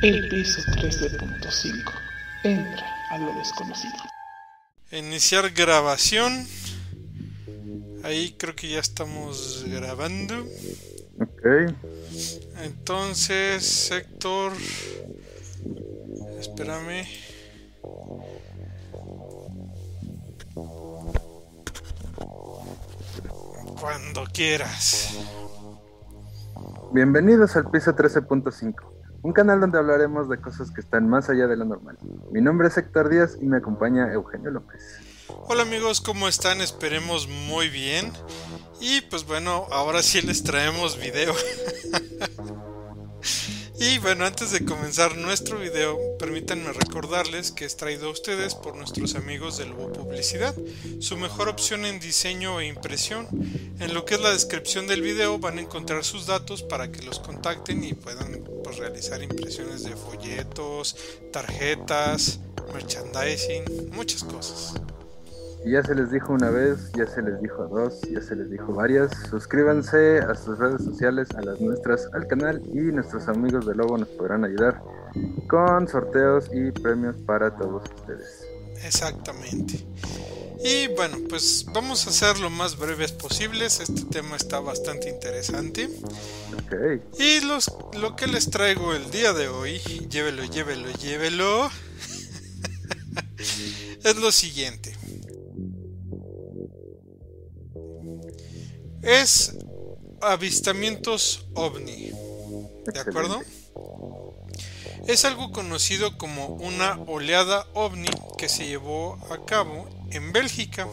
El piso 13.5. Entra a lo desconocido. Iniciar grabación. Ahí creo que ya estamos grabando. Ok. Entonces, Héctor. Espérame. Cuando quieras. Bienvenidos al piso 13.5, un canal donde hablaremos de cosas que están más allá de lo normal. Mi nombre es Héctor Díaz y me acompaña Eugenio López. Hola amigos, ¿cómo están? Esperemos muy bien. Y pues bueno, ahora sí les traemos video. y bueno, antes de comenzar nuestro video, permítanme recordarles que es traído a ustedes por nuestros amigos de Lobo Publicidad, su mejor opción en diseño e impresión. En lo que es la descripción del video van a encontrar sus datos para que los contacten y puedan pues, realizar impresiones de folletos, tarjetas, merchandising, muchas cosas. Y ya se les dijo una vez, ya se les dijo dos, ya se les dijo varias. Suscríbanse a sus redes sociales, a las nuestras, al canal y nuestros amigos de Lobo nos podrán ayudar con sorteos y premios para todos ustedes. Exactamente. Y bueno, pues vamos a hacer lo más breves posibles. Este tema está bastante interesante. Ok. Y los, lo que les traigo el día de hoy, llévelo, llévelo, llévelo, es lo siguiente. Es avistamientos ovni. ¿De acuerdo? Es algo conocido como una oleada ovni que se llevó a cabo en Bélgica.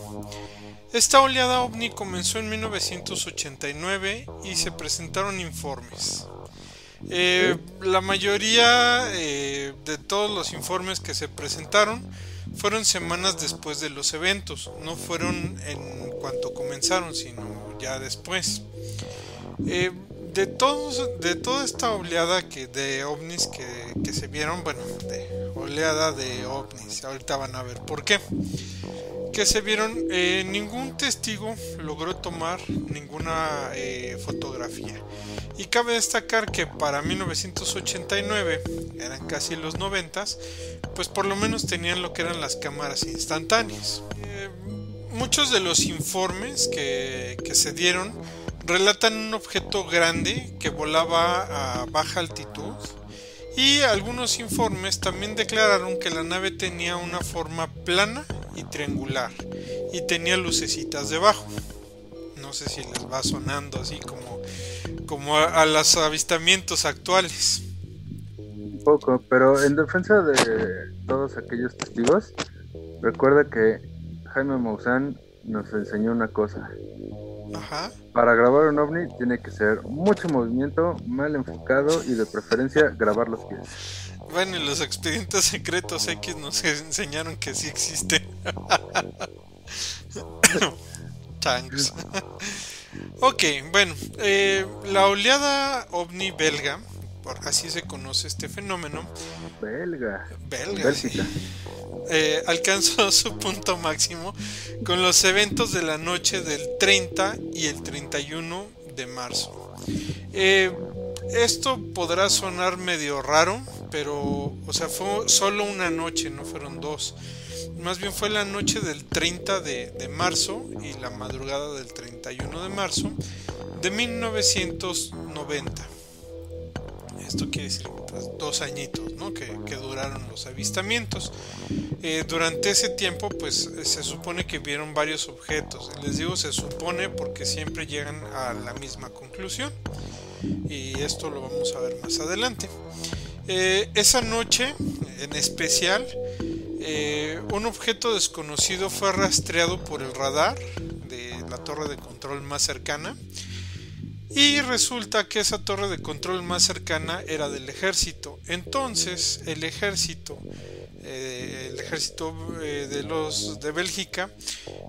Esta oleada ovni comenzó en 1989 y se presentaron informes. Eh, la mayoría eh, de todos los informes que se presentaron fueron semanas después de los eventos, no fueron en cuanto comenzaron, sino ya después. Eh, de todos, de toda esta oleada que, de ovnis que, que, se vieron, bueno, de oleada de ovnis, ahorita van a ver por qué. Que se vieron, eh, ningún testigo logró tomar ninguna eh, fotografía. Y cabe destacar que para 1989, eran casi los 90, pues por lo menos tenían lo que eran las cámaras instantáneas. Muchos de los informes que, que se dieron relatan un objeto grande que volaba a baja altitud y algunos informes también declararon que la nave tenía una forma plana y triangular y tenía lucecitas debajo. No sé si les va sonando así como, como a, a los avistamientos actuales. Un poco, pero en defensa de todos aquellos testigos, recuerda que Jaime Maussan nos enseñó una cosa. Ajá. Para grabar un ovni tiene que ser mucho movimiento, mal enfocado y de preferencia grabar los pies. Bueno, y los expedientes secretos X nos enseñaron que sí existen. Changs. ok, bueno, eh, la oleada ovni belga, por así se conoce este fenómeno. Belga. Belga. Sí. Eh, alcanzó su punto máximo con los eventos de la noche del 30 y el 31 de marzo. Eh, esto podrá sonar medio raro, pero, o sea, fue solo una noche, no fueron dos. Más bien fue la noche del 30 de, de marzo y la madrugada del 31 de marzo de 1990 esto quiere decir dos añitos ¿no? que, que, duraron los avistamientos. Eh, durante ese tiempo, pues se supone que vieron varios objetos. Les digo se supone porque siempre llegan a la misma conclusión. Y esto lo vamos a ver más adelante. Eh, esa noche, en especial, eh, un objeto desconocido fue rastreado por el radar de la torre de control más cercana y resulta que esa torre de control más cercana era del ejército. Entonces el ejército, eh, el ejército eh, de los de Bélgica,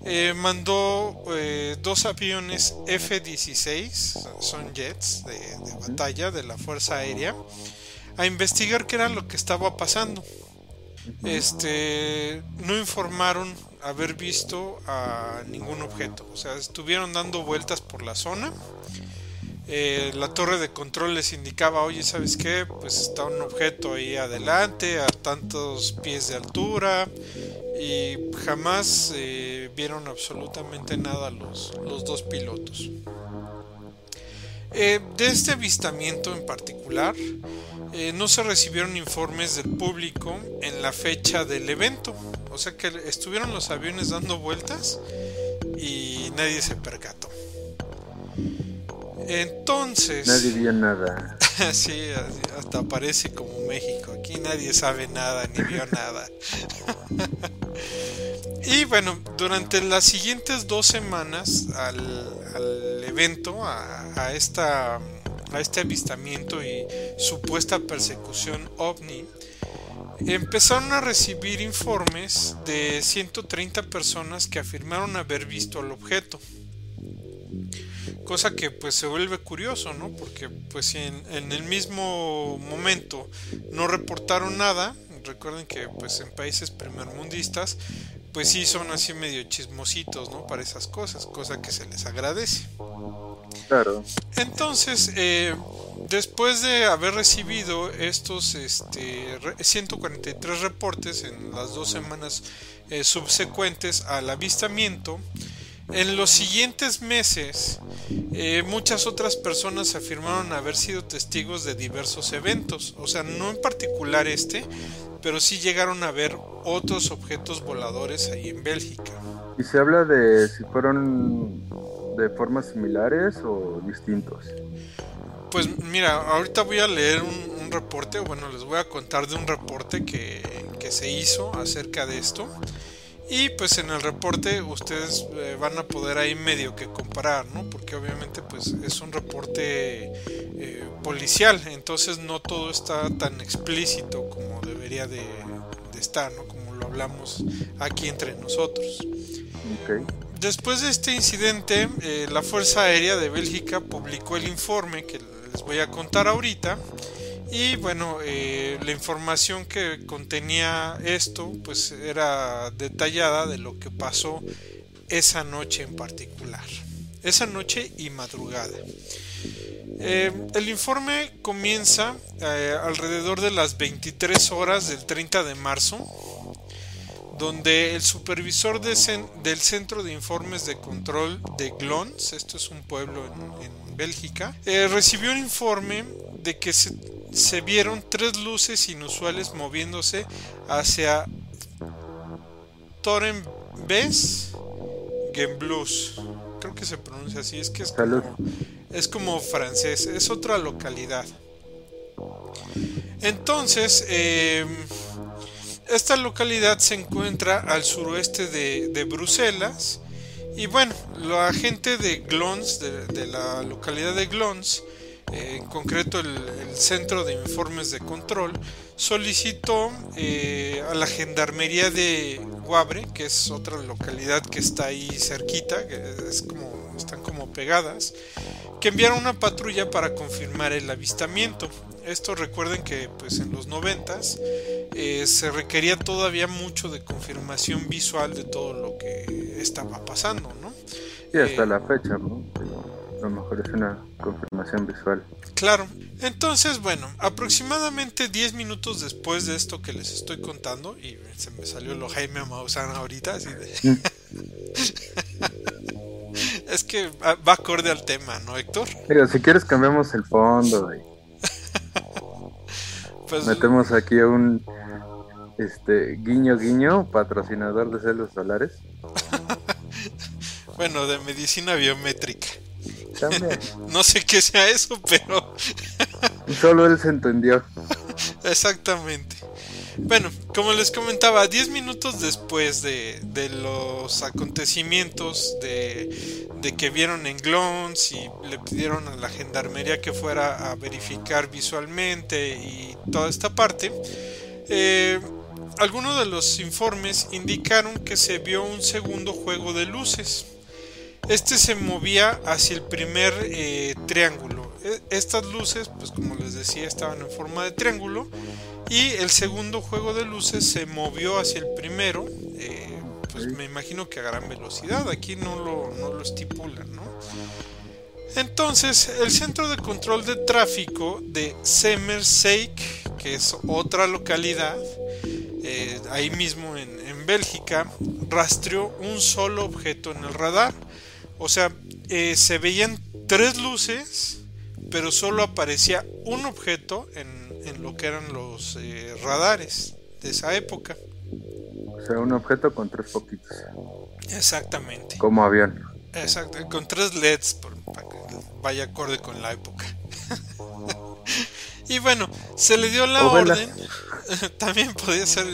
eh, mandó dos aviones F-16, son jets de, de batalla de la Fuerza Aérea, a investigar qué era lo que estaba pasando. Este, no informaron haber visto a ningún objeto, o sea, estuvieron dando vueltas por la zona eh, la torre de control les indicaba, oye, ¿sabes qué? Pues está un objeto ahí adelante, a tantos pies de altura, y jamás eh, vieron absolutamente nada los, los dos pilotos. Eh, de este avistamiento en particular, no se recibieron informes del público en la fecha del evento, o sea que estuvieron los aviones dando vueltas y nadie se percató. Entonces. Nadie vio nada. sí, hasta parece como México. Aquí nadie sabe nada ni vio nada. y bueno, durante las siguientes dos semanas al, evento, a, esta, a este avistamiento y supuesta persecución ovni, empezaron a recibir informes de 130 personas que afirmaron haber visto el objeto cosa que pues se vuelve curioso, ¿no? Porque pues si en, el mismo momento no reportaron nada, recuerden que pues en países primermundistas pues sí son así medio chismositos, ¿no? Para esas cosas, cosa que se les agradece. Claro. Entonces, eh, después de haber recibido estos este, 143 reportes en las dos semanas eh, subsecuentes al avistamiento, en los siguientes meses, eh, muchas otras personas afirmaron haber sido testigos de diversos eventos, o sea, no en particular este, pero sí llegaron a ver otros objetos voladores ahí en Bélgica. ¿Y se habla de si fueron de formas similares o distintos? Pues mira, ahorita voy a leer un, reporte, bueno, les voy a contar de un reporte que, que se hizo acerca de esto. Y pues en el reporte ustedes eh, van a poder ahí medio que comparar, ¿no? Porque obviamente pues es un reporte eh, policial, entonces no todo está tan explícito como debería de, estar, ¿no? Como lo hablamos aquí entre nosotros. Después de este incidente, eh, la Fuerza Aérea de Bélgica publicó el informe que les voy a contar ahorita y bueno, eh, la información que contenía esto pues era detallada de lo que pasó esa noche en particular. Esa noche y madrugada. Eh, el informe comienza eh, alrededor de las 23 horas del 30 de marzo, donde el supervisor del Centro de Informes de Control de Glons, esto es un pueblo en, Bélgica, recibió un informe de que se se vieron tres luces inusuales moviéndose hacia Torenbes Gemblus. Creo que se pronuncia así, es que es como, es como francés, es otra localidad. Entonces, em, esta localidad se encuentra al suroeste de, Bruselas. Y bueno, la gente de Glons, de, la localidad de Glons, en concreto el, Centro de Informes de Control, solicitó eh, a la Gendarmería de Guabre, que es otra localidad que está ahí cerquita, que están como pegadas, que enviara una patrulla para confirmar el avistamiento. Esto recuerden que pues en los noventas eh, se requería todavía mucho de confirmación visual de todo lo que estaba pasando, ¿no? Y hasta eh, la fecha, ¿no? a lo mejor es una confirmación visual. Claro. Entonces, bueno, aproximadamente 10 minutos después de esto que les estoy contando, y se me salió lo Jaime Maussan ahorita, así de... Mm. es que va acorde al tema, ¿no, Héctor? Mira, si quieres cambiamos el fondo. Pues... Metemos aquí a un este guiño guiño patrocinador de celos solares. bueno, de medicina biométrica. no sé qué sea eso, pero... Solo él se entendió. Exactamente. Bueno, como les comentaba, 10 minutos después de, los acontecimientos de, que vieron en Glons y le pidieron a la gendarmería que fuera a verificar visualmente y toda esta parte, eh, algunos de los informes indicaron que se vio un segundo juego de luces este se movía hacia el primer eh, triángulo. E, estas luces, pues como les decía, estaban en forma de triángulo. Y el segundo juego de luces se movió hacia el primero. Eh, pues me imagino que a gran velocidad. Aquí no lo, no lo estipulan. Entonces, el centro de control de tráfico de Semerseik, que es otra localidad, eh, ahí mismo en, en, Bélgica, rastreó un solo objeto en el radar. O sea, eh, se veían tres luces, pero solo aparecía un objeto en, en lo que eran los eh, radares de esa época. O sea, un objeto con tres poquitos. Exactamente. Como avión. Exacto, con tres LEDs por, para que vaya acorde con la época. y bueno, se le dio la O orden. También podía ser,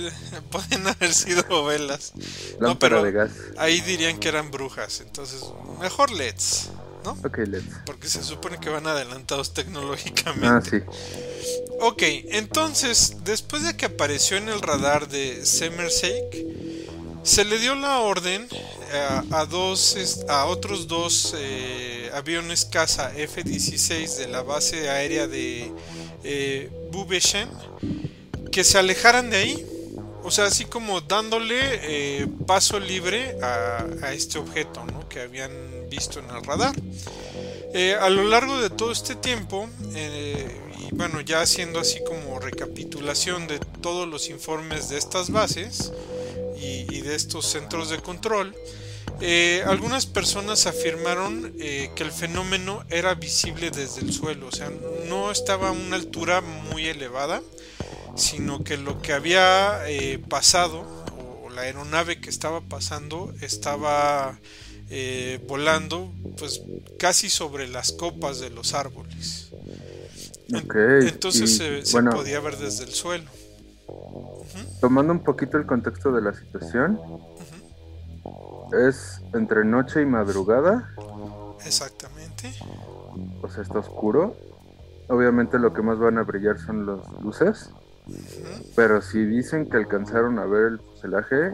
podían haber sido velas. No, Lámpara pero de gas. ahí dirían que eran brujas. Entonces, mejor LEDs, ¿no? Ok, let's. Porque se supone que van adelantados tecnológicamente. Ah, sí. Ok, entonces, después de que apareció en el radar de Semerseik, se le dio la orden eh, a, dos, a otros dos eh, aviones caza F-16 de la base aérea de eh, Bubeshen que se alejaran de ahí. O sea, así como dándole eh, paso libre a, a este objeto ¿no? que habían visto en el radar. Eh, a lo largo de todo este tiempo, eh, y bueno, ya haciendo así como recapitulación de todos los informes de estas bases y, y de estos centros de control, eh, algunas personas afirmaron eh, que el fenómeno era visible desde el suelo, o sea, no estaba a una altura muy elevada, sino que lo que había eh, pasado, o la aeronave que estaba pasando, estaba eh, volando pues casi sobre las copas de los árboles. Entonces y, se, podía ver desde el suelo. Tomando un poquito el contexto de la situación, es entre noche y madrugada, Exactamente. o sea, está oscuro. Obviamente lo que más van a brillar son las luces, pero si dicen que alcanzaron a ver el fuselaje,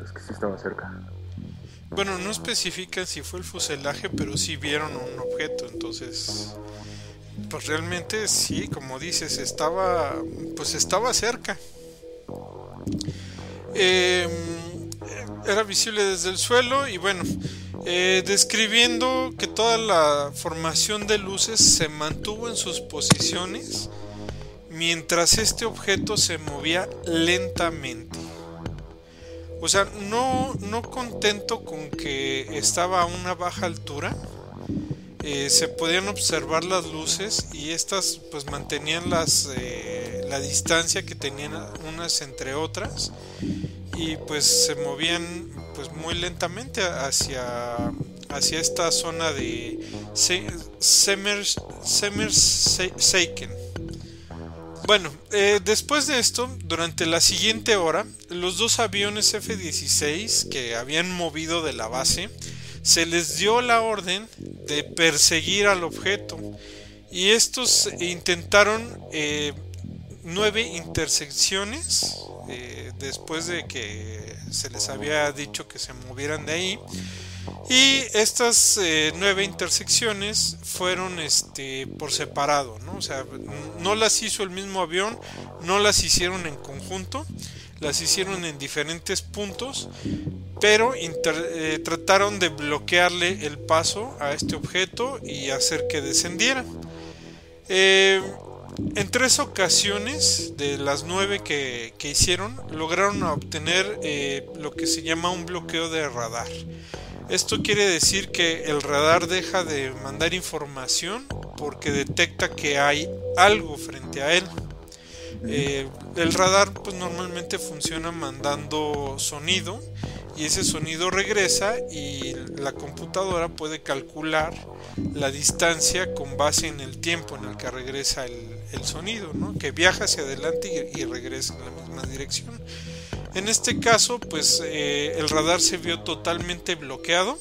es que sí estaba cerca. Bueno, no especifican si fue el fuselaje, pero sí vieron un objeto, entonces pues realmente sí, como dices, estaba pues estaba cerca. Eh, era visible desde el suelo y bueno, eh, describiendo que toda la formación de luces se mantuvo en sus posiciones mientras este objeto se movía lentamente. O sea, no, no contento con que estaba a una baja altura, eh, se podían observar las luces y estas pues mantenían las, eh, la distancia que tenían unas entre otras y pues se movían pues muy lentamente hacia, hacia esta zona de Se- Semers- Semerseiken. Bueno, eh, después de esto, durante la siguiente hora, los dos aviones F-16 que habían movido de la base, se les dio la orden de perseguir al objeto. Y estos intentaron eh, nueve intersecciones eh, después de que se les había dicho que se movieran de ahí y estas eh, nueve intersecciones fueron este por separado, ¿no? O sea, no las hizo el mismo avión, no las hicieron en conjunto, las hicieron en diferentes puntos, pero eh, trataron de bloquearle el paso a este objeto y hacer que descendiera. Eh, en tres ocasiones de las nueve que, que hicieron, lograron obtener eh, lo que se llama un bloqueo de radar. Esto quiere decir que el radar deja de mandar información porque detecta que hay algo frente a él. Eh, el radar pues normalmente funciona mandando sonido y ese sonido regresa y la computadora puede calcular la distancia con base en el tiempo en el que regresa el, sonido, ¿no? que viaja hacia adelante y, y regresa en la misma dirección. En este caso, pues eh, el radar se vio totalmente bloqueado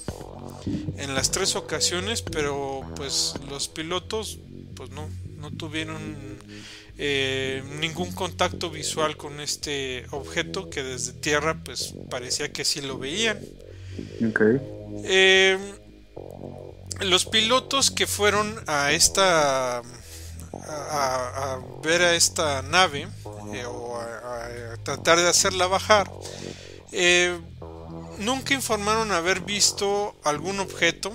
en las tres ocasiones, pero pues los pilotos pues no, no tuvieron eh, ningún contacto visual con este objeto que desde tierra pues parecía que sí lo veían. Ok. Eh, los pilotos que fueron a esta a, a- a ver a esta nave eh, o a, a tratar de hacerla bajar eh, nunca informaron haber visto algún objeto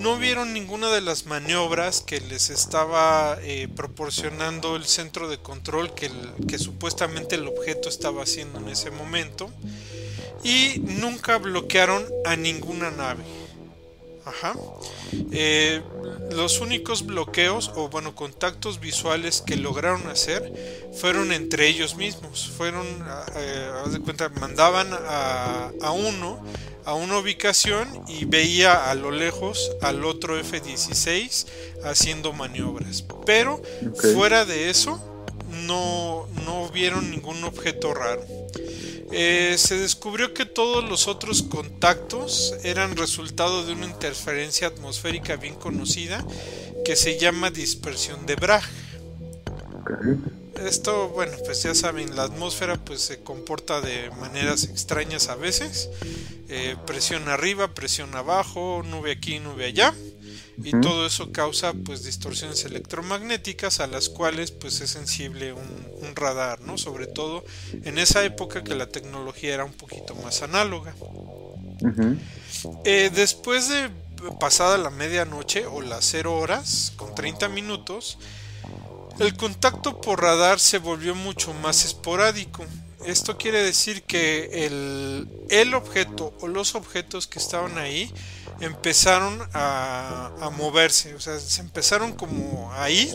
no vieron ninguna de las maniobras que les estaba eh, proporcionando el centro de control que, supuestamente el objeto estaba haciendo en ese momento y nunca bloquearon a ninguna nave. Ajá. Eh, los únicos bloqueos o bueno contactos visuales que lograron hacer fueron entre ellos mismos. Fueron, eh, de cuenta, mandaban a, uno a una ubicación y veía a lo lejos al otro F-16 haciendo maniobras. Pero fuera de eso no, no vieron ningún objeto raro. Eh, se descubrió que todos los otros contactos eran resultado de una interferencia atmosférica bien conocida que se llama dispersión de Bragg. Esto, bueno, pues ya saben, la atmósfera pues se comporta de maneras extrañas a veces. Eh, presión arriba, presión abajo, nube aquí, nube allá y todo eso causa pues distorsiones electromagnéticas a las cuales pues es sensible un, radar, ¿no? Sobre todo en esa época que la tecnología era un poquito más análoga. Eh, después de pasada la medianoche o las 0 horas con 30 minutos, el contacto por radar se volvió mucho más esporádico. Esto quiere decir que el, el objeto o los objetos que estaban ahí empezaron a, moverse, o sea, se empezaron como a ir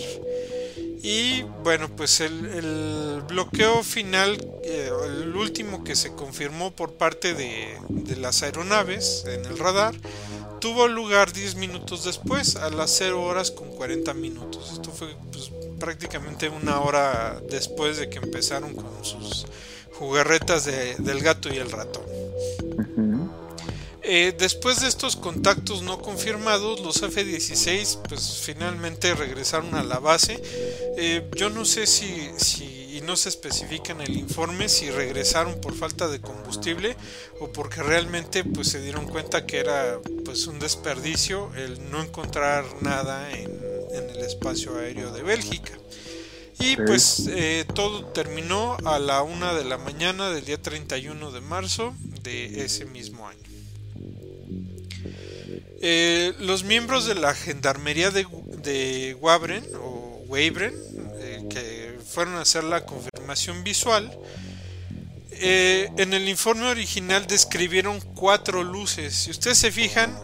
y bueno, pues el, bloqueo final, eh, el último que se confirmó por parte de, las aeronaves en el radar, tuvo lugar 10 minutos después, a las 0 horas con 40 minutos. Esto fue pues, prácticamente una hora después de que empezaron con sus jugarretas del gato y el ratón. Eh, después de estos contactos no confirmados, los F-16 pues finalmente regresaron a la base. Eh, yo no sé si, si, y no se especifica en el informe, si regresaron por falta de combustible o porque realmente pues se dieron cuenta que era pues un desperdicio el no encontrar nada en, en el espacio aéreo de Bélgica. Y pues eh, todo terminó a la una de la mañana del día 31 de marzo de ese mismo año. Eh, los miembros de la gendarmería de, de Wabren o Wabren, eh, que fueron a hacer la confirmación visual, eh, en el informe original describieron cuatro luces. Si ustedes se fijan,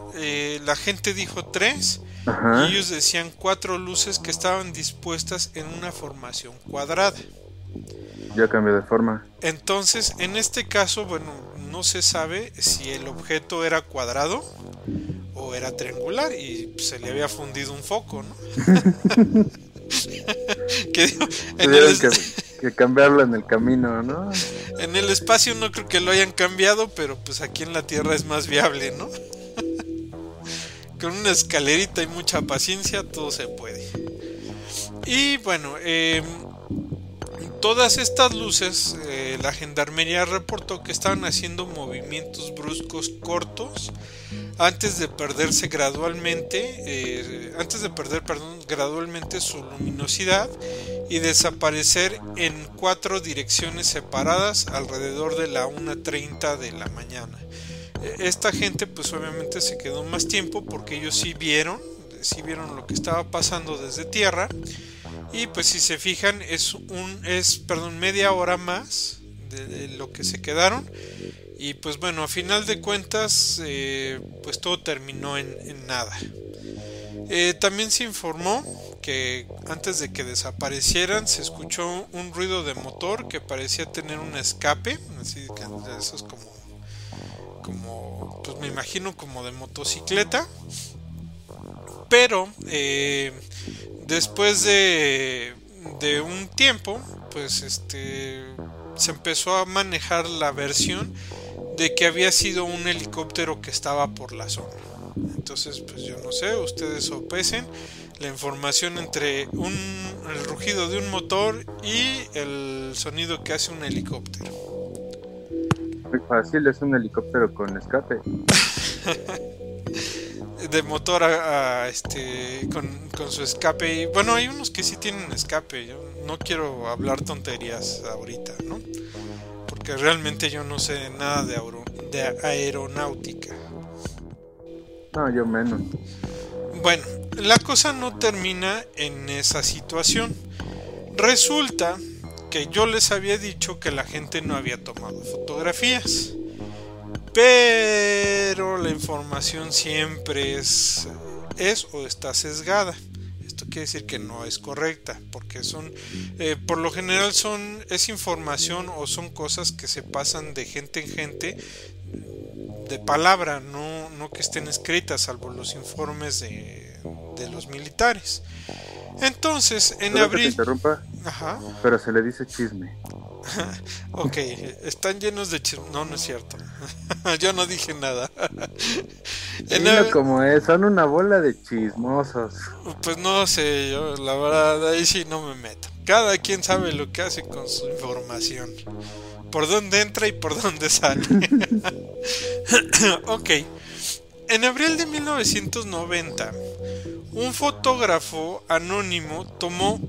la gente dijo tres y ellos decían cuatro luces que estaban dispuestas en una formación cuadrada. Ya cambió de forma. Entonces, en este caso, bueno, no se sabe si el objeto era cuadrado o era triangular y se le había fundido un foco, ¿no? que, que, cambiarlo en el camino, ¿no? En el espacio no creo que lo hayan cambiado, pero pues aquí en la Tierra es más viable, ¿no? Con una escalerita y mucha paciencia todo se puede. Y bueno, eh, todas estas luces, eh, la gendarmería reportó que estaban haciendo movimientos bruscos cortos antes de perderse gradualmente, eh, antes de perder, perdón, gradualmente su luminosidad y desaparecer en cuatro direcciones separadas alrededor de la 1.30 de la mañana. Eh, esta gente pues obviamente se quedó más tiempo porque ellos sí vieron, sí vieron lo que estaba pasando desde tierra y pues si se fijan es un es perdón media hora más de, lo que se quedaron. Y pues bueno a final de cuentas eh, pues todo terminó en, nada. Eh, también se informó que antes de que desaparecieran se escuchó un ruido de motor que parecía tener un escape así que eso es como como pues me imagino como de motocicleta pero eh, después de, un tiempo, pues este se empezó a manejar la versión de que había sido un helicóptero que estaba por la zona. Entonces, pues yo no sé, ustedes sopesen la información entre un, el rugido de un motor y el sonido que hace un helicóptero. Muy fácil, es un helicóptero con escape. de motor a, este con, su escape y bueno hay unos que sí tienen escape yo no quiero hablar tonterías ahorita no porque realmente yo no sé nada de, de aeronáutica no yo menos bueno, la cosa no termina en esa situación. Resulta que yo les había dicho que la gente no había tomado fotografías. Pero la información siempre es, es o está sesgada. Esto quiere decir que no es correcta, porque son, eh, por lo general son, es información o son cosas que se pasan de gente en gente de palabra, no, no que estén escritas, salvo los informes de, de los militares. Entonces, en Perdón que te abril... interrumpa, Ajá. pero se le dice chisme. ok, están llenos de chisme. No, no es cierto. Yo no dije nada. Ab- como es, son una bola de chismosos. Pues no sé, yo la verdad ahí sí no me meto. Cada quien sabe lo que hace con su información. Por dónde entra y por dónde sale. ok. En abril de 1990, un fotógrafo anónimo tomó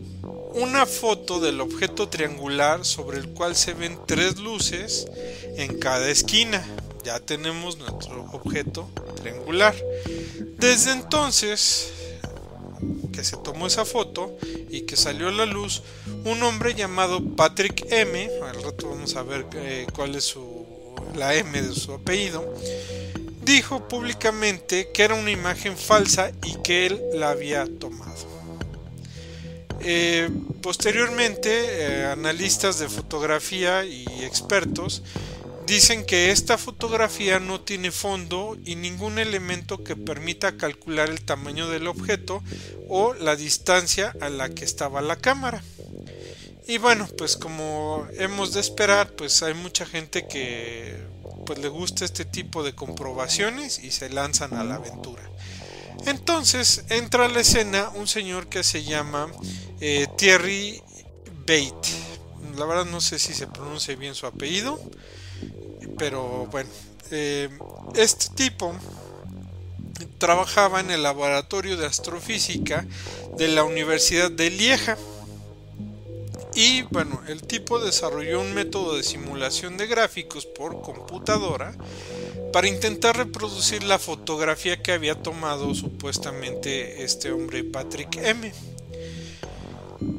una foto del objeto triangular sobre el cual se ven tres luces en cada esquina. Ya tenemos nuestro objeto triangular. Desde entonces que se tomó esa foto y que salió a la luz, un hombre llamado Patrick M, al rato vamos a ver eh, cuál es su, la M de su apellido, dijo públicamente que era una imagen falsa y que él la había tomado. Eh, posteriormente, eh, analistas de fotografía y expertos dicen que esta fotografía no tiene fondo y ningún elemento que permita calcular el tamaño del objeto o la distancia a la que estaba la cámara. Y bueno, pues como hemos de esperar, pues hay mucha gente que pues le gusta este tipo de comprobaciones y se lanzan a la aventura. Entonces entra a la escena un señor que se llama eh, Thierry Bate. La verdad no sé si se pronuncia bien su apellido, pero bueno, eh, este tipo trabajaba en el laboratorio de astrofísica de la Universidad de Lieja. Y bueno, el tipo desarrolló un método de simulación de gráficos por computadora para intentar reproducir la fotografía que había tomado supuestamente este hombre Patrick M.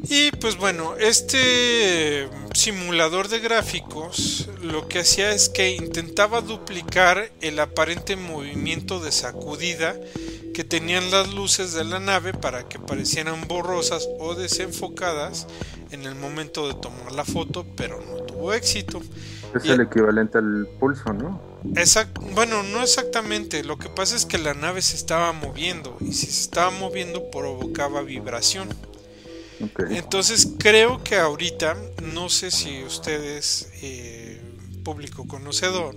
Y pues bueno, este simulador de gráficos lo que hacía es que intentaba duplicar el aparente movimiento de sacudida que tenían las luces de la nave para que parecieran borrosas o desenfocadas en el momento de tomar la foto, pero no tuvo éxito. Es Y- el equivalente al pulso, ¿no? Exact- bueno, no exactamente. Lo que pasa es que la nave se estaba moviendo y si se estaba moviendo provocaba vibración. Entonces creo que ahorita, no sé si ustedes, eh, público conocedor,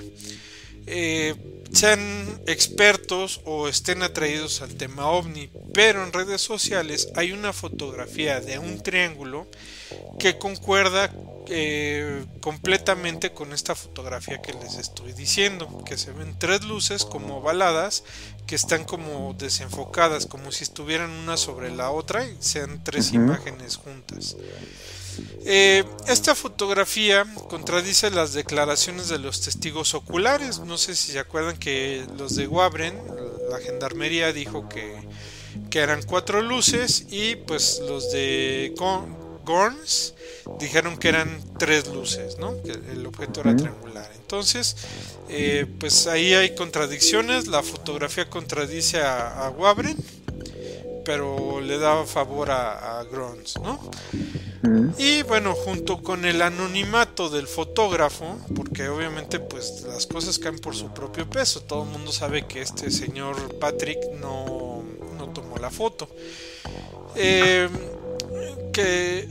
eh, sean expertos o estén atraídos al tema ovni, pero en redes sociales hay una fotografía de un triángulo que concuerda eh, completamente con esta fotografía que les estoy diciendo, que se ven tres luces como ovaladas que están como desenfocadas, como si estuvieran una sobre la otra y sean tres imágenes juntas. Eh, esta fotografía contradice las declaraciones de los testigos oculares. No sé si se acuerdan que los de Wabren, la gendarmería dijo que, que eran cuatro luces y pues los de Go- Gorns dijeron que eran tres luces, ¿no? Que el objeto era triangular. Entonces, eh, pues ahí hay contradicciones. La fotografía contradice a, a Wabren, pero le da favor a, a Grons, ¿no? Mm. Y bueno, junto con el anonimato del fotógrafo, porque obviamente pues las cosas caen por su propio peso, todo el mundo sabe que este señor Patrick no, no tomó la foto. Eh, que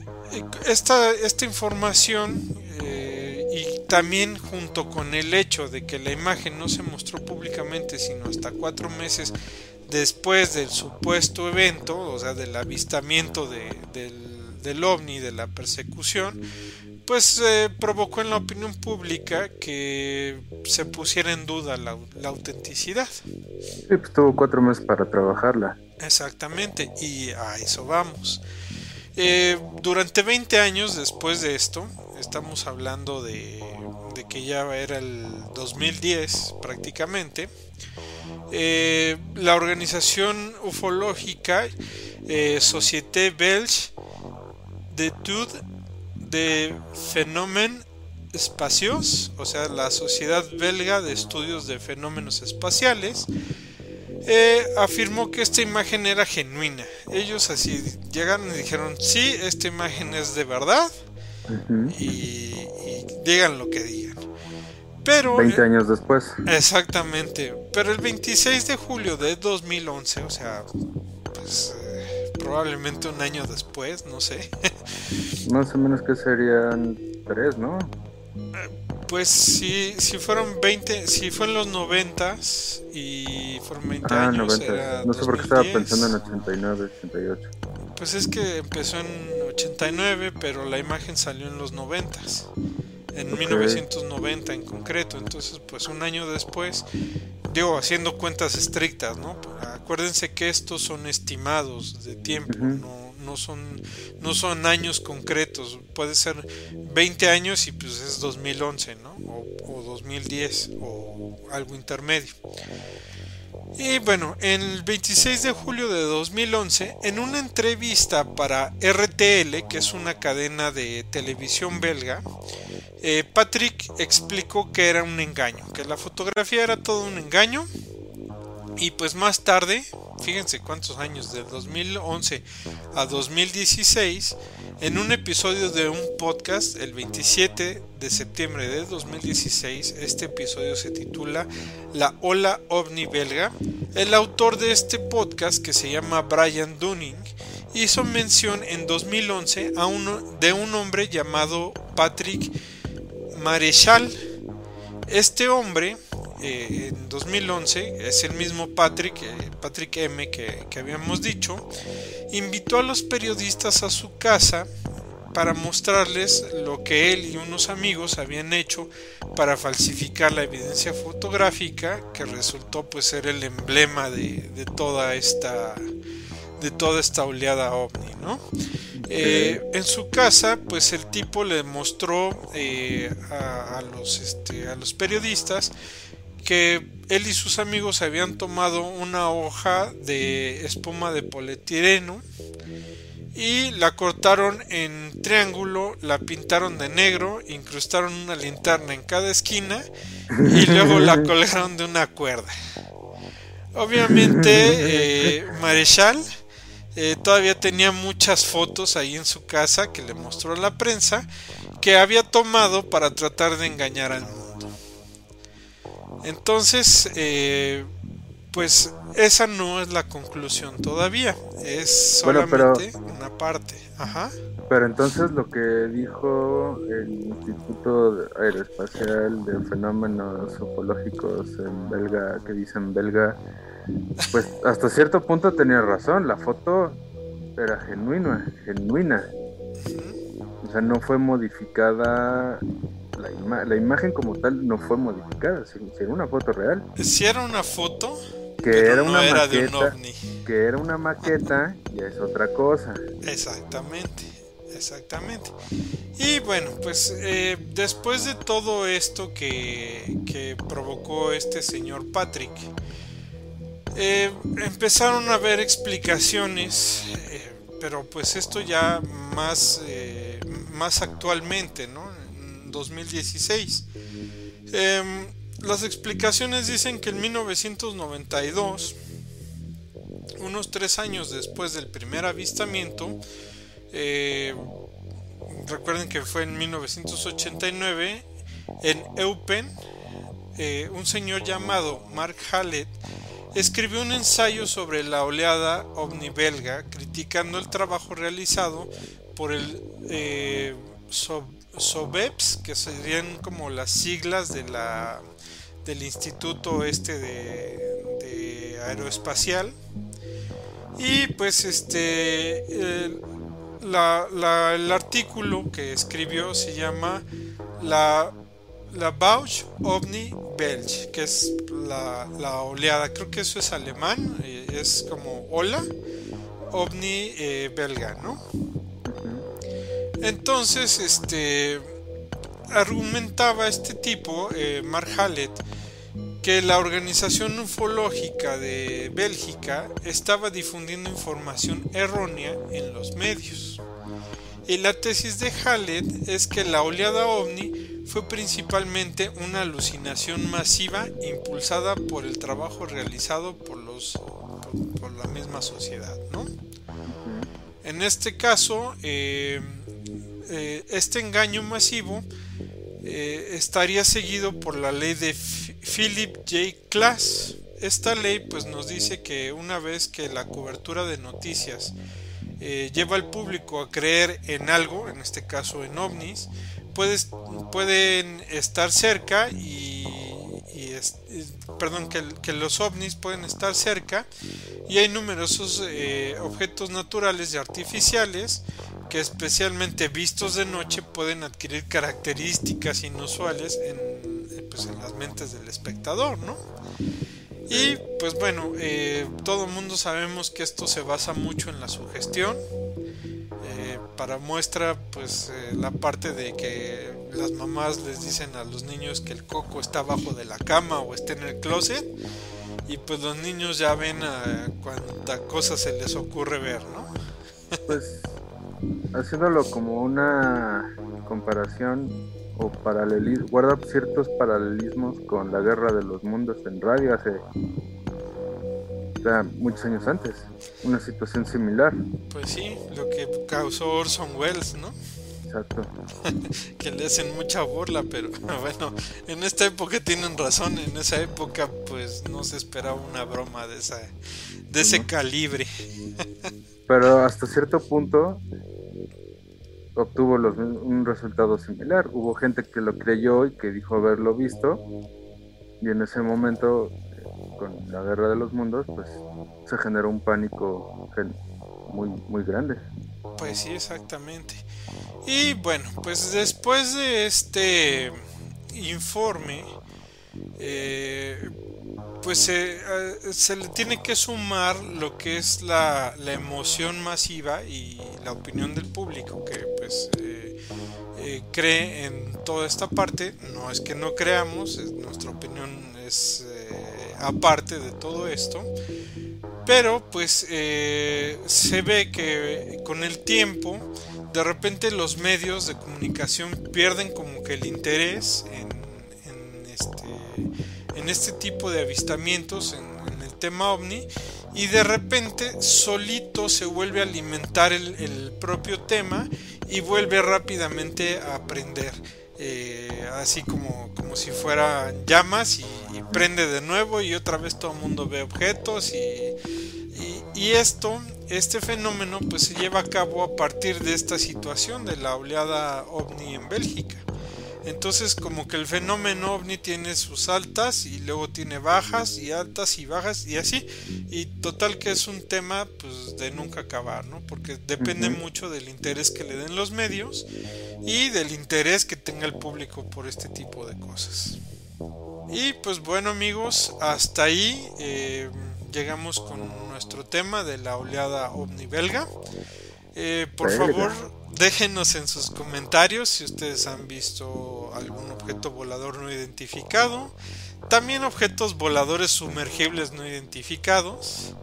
esta, esta información eh, y también junto con el hecho de que la imagen no se mostró públicamente sino hasta cuatro meses después del supuesto evento, o sea, del avistamiento de- del, del ovni, de la persecución, pues eh, provocó en la opinión pública que se pusiera en duda la, la autenticidad. Sí, pues tuvo cuatro meses para trabajarla. Exactamente, y a eso vamos. Eh, durante 20 años después de esto, estamos hablando de, de que ya era el 2010 prácticamente, eh, la organización ufológica eh, Société Belge d'études de Fenómenos Espacios, o sea, la Sociedad Belga de Estudios de Fenómenos Espaciales, eh, afirmó que esta imagen era genuina. Ellos así llegaron y dijeron, sí, esta imagen es de verdad y, digan lo que digan. Pero, 20 años después. Exactamente. Pero el 26 de julio de 2011, o sea, pues eh, probablemente un año después, no sé. Más o menos que serían tres, ¿no? Pues si, si fueron 20, si fue en los 90 y fueron 20 ah, años. 90. no sé por qué estaba pensando en 89, 88. Pues es que empezó en 89, pero la imagen salió en los 90 en 1990 en concreto. Entonces, pues un año después, digo, haciendo cuentas estrictas, ¿no? Acuérdense que estos son estimados de tiempo, no no son, no son años concretos, puede ser 20 años y pues es 2011, ¿no? O, 2010 o algo intermedio. Y bueno, el 26 de julio de 2011, en una entrevista para RTL, que es una cadena de televisión belga, eh, Patrick explicó que era un engaño, que la fotografía era todo un engaño. Y pues más tarde, fíjense cuántos años, de 2011 a 2016, en un episodio de un podcast, el 27 de septiembre de 2016, este episodio se titula La Ola OVNI Belga. El autor de este podcast, que se llama Brian Dunning, hizo mención en 2011 a uno, de un hombre llamado Patrick Marechal. Este hombre eh, en 2011, es el mismo Patrick, eh, Patrick M que, habíamos dicho, invitó a los periodistas a su casa para mostrarles lo que él y unos amigos habían hecho para falsificar la evidencia fotográfica que resultó pues ser el emblema de, toda esta de toda esta oleada ovni, ¿no? Eh, en su casa, pues el tipo le mostró a, los, este, a los periodistas que él y sus amigos habían tomado una hoja de espuma de polietileno y la cortaron en triángulo, la pintaron de negro, incrustaron una linterna en cada esquina y luego la colgaron de una cuerda. Obviamente, eh, Marechal eh, todavía tenía muchas fotos ahí en su casa que le mostró a la prensa que había tomado para tratar de engañar al mundo. Entonces, eh, pues esa no es la conclusión todavía, es solamente una parte. Ajá. Pero entonces lo que dijo el Instituto Aeroespacial de Fenómenos Ufológicos en belga, que dicen belga, pues hasta cierto punto tenía razón, la foto era genuina, genuina. O sea, no fue modificada la, imagen como tal no fue modificada, si, era una foto real. Si era una foto, que era una maqueta, que era una maqueta y es otra cosa. Exactamente, exactamente. Y bueno, pues eh, después de todo esto que, que provocó este señor Patrick, eh, empezaron a haber explicaciones, eh, pero pues esto ya más, más actualmente, ¿no? 2016. Em, las explicaciones dicen que en 1992, unos tres años después del primer avistamiento, eh, recuerden que fue en 1989, en Eupen, eh, un señor llamado Mark Hallett escribió un ensayo sobre la oleada ovni-belga criticando el trabajo realizado por el eh, SOBEPS, que serían como las siglas de del Instituto este de, Aeroespacial. Y pues este el, artículo que escribió se llama la, la Bausch OVNI Belge, que es la, la, oleada, creo que eso es alemán, eh, es como hola, OVNI eh, belga, ¿no? Entonces, este argumentaba este tipo, eh, Mark Hallett, que la Organización Ufológica de Bélgica estaba difundiendo información errónea en los medios. Y la tesis de Hallett es que la oleada ovni fue principalmente una alucinación masiva impulsada por el trabajo realizado por, los, por, la misma sociedad. ¿no? En este caso, eh, eh, este engaño masivo eh, estaría seguido por la ley de Philip J. Klass. Esta ley pues nos dice que una vez que la cobertura de noticias lleva al público a creer en algo, en este caso en ovnis, pueden estar cerca y, perdón, que, los ovnis pueden estar cerca y hay numerosos eh, objetos naturales y artificiales que especialmente vistos de noche pueden adquirir características inusuales en, eh, pues, en las mentes del espectador, ¿no? Y pues bueno, eh, todo el mundo sabemos que esto se basa mucho en la sugestión. Eh, para muestra, pues la parte de que las mamás les dicen a los niños que el coco está abajo de la cama o está en el closet. Y pues los niños ya ven a cuánta cosa se les ocurre ver, ¿no? Pues haciéndolo como una comparación o paralelismo, guarda ciertos paralelismos con la guerra de los mundos en radio hace muchos años antes, una situación similar. Pues sí, lo que causó Orson Welles, ¿no? Exacto. que le hacen mucha burla, pero bueno, en esta época tienen razón, en esa época pues no se esperaba una broma de esa de ese calibre. pero hasta cierto punto obtuvo un resultado similar. Hubo gente que lo creyó y que dijo haberlo visto y en ese momento con la guerra de los mundos pues se generó un pánico muy muy grande. Pues sí, exactamente. Y bueno, pues después de este informe eh, pues eh, se le tiene que sumar lo que es la, emoción masiva y la opinión del público que pues eh, eh, cree en toda esta parte no es que no creamos nuestra opinión es aparte de todo esto pero pues se ve que con el tiempo de repente los medios de comunicación pierden como que el interés en, este este tipo de avistamientos en, el tema ovni y de repente solito se vuelve a alimentar el, propio tema y vuelve rápidamente a aprender eh, así como, como si fuera llamas y, prende de nuevo y otra vez todo el mundo ve objetos y, y, esto este fenómeno pues se lleva a cabo a partir de esta situación de la oleada ovni en Bélgica entonces como que el fenómeno ovni tiene sus altas y luego tiene bajas y altas y bajas y así. Y total que es un tema pues de nunca acabar, ¿no? Porque depende mucho del interés que le den los medios y del interés que tenga el público por este tipo de cosas. Y pues bueno amigos, hasta ahí eh, llegamos con nuestro tema de la oleada ovni belga. Eh, por favor, déjenos en sus comentarios si ustedes han visto algún objeto volador no identificado. También objetos voladores sumergibles no identificados.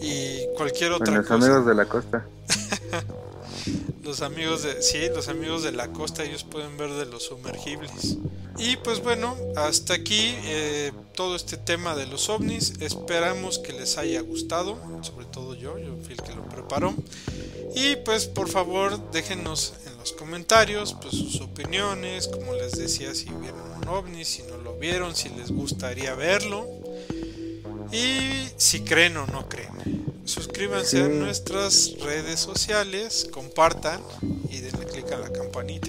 Y cualquier otra cosa. Los amigos de la costa. los amigos de. Sí, los amigos de la costa, ellos pueden ver de los sumergibles. Y pues bueno, hasta aquí eh, todo este tema de los ovnis. Esperamos que les haya gustado, sobre todo yo, yo fui el que lo preparó. Y pues por favor déjenos en los comentarios pues sus opiniones, como les decía, si vieron un ovni, si no lo vieron, si les gustaría verlo. Y si creen o no creen. Suscríbanse a nuestras redes sociales, compartan y denle clic a la campanita.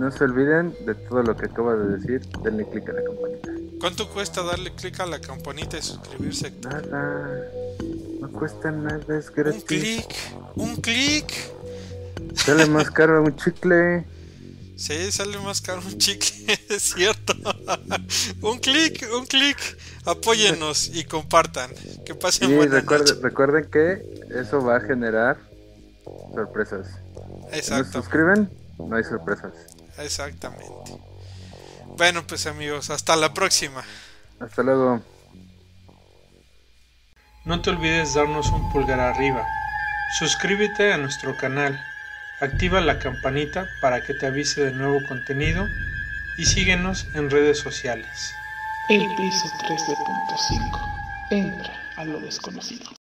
No se olviden de todo lo que acaba de decir, denle clic a la campanita. ¿Cuánto cuesta darle clic a la campanita y suscribirse? Nada. No cuesta nada, es gratis. Un clic, un clic. Sale más caro un chicle. Sí, sale más caro un chicle, es cierto. un clic, un clic. Apóyennos y compartan. Que pasen sí, recuerden, recuerden que eso va a generar sorpresas. Exacto. Si suscriben, no hay sorpresas. Exactamente. Bueno, pues amigos, hasta la próxima. Hasta luego. No te olvides darnos un pulgar arriba. Suscríbete a nuestro canal. Activa la campanita para que te avise de nuevo contenido y síguenos en redes sociales. El piso 13.5. Entra a lo desconocido.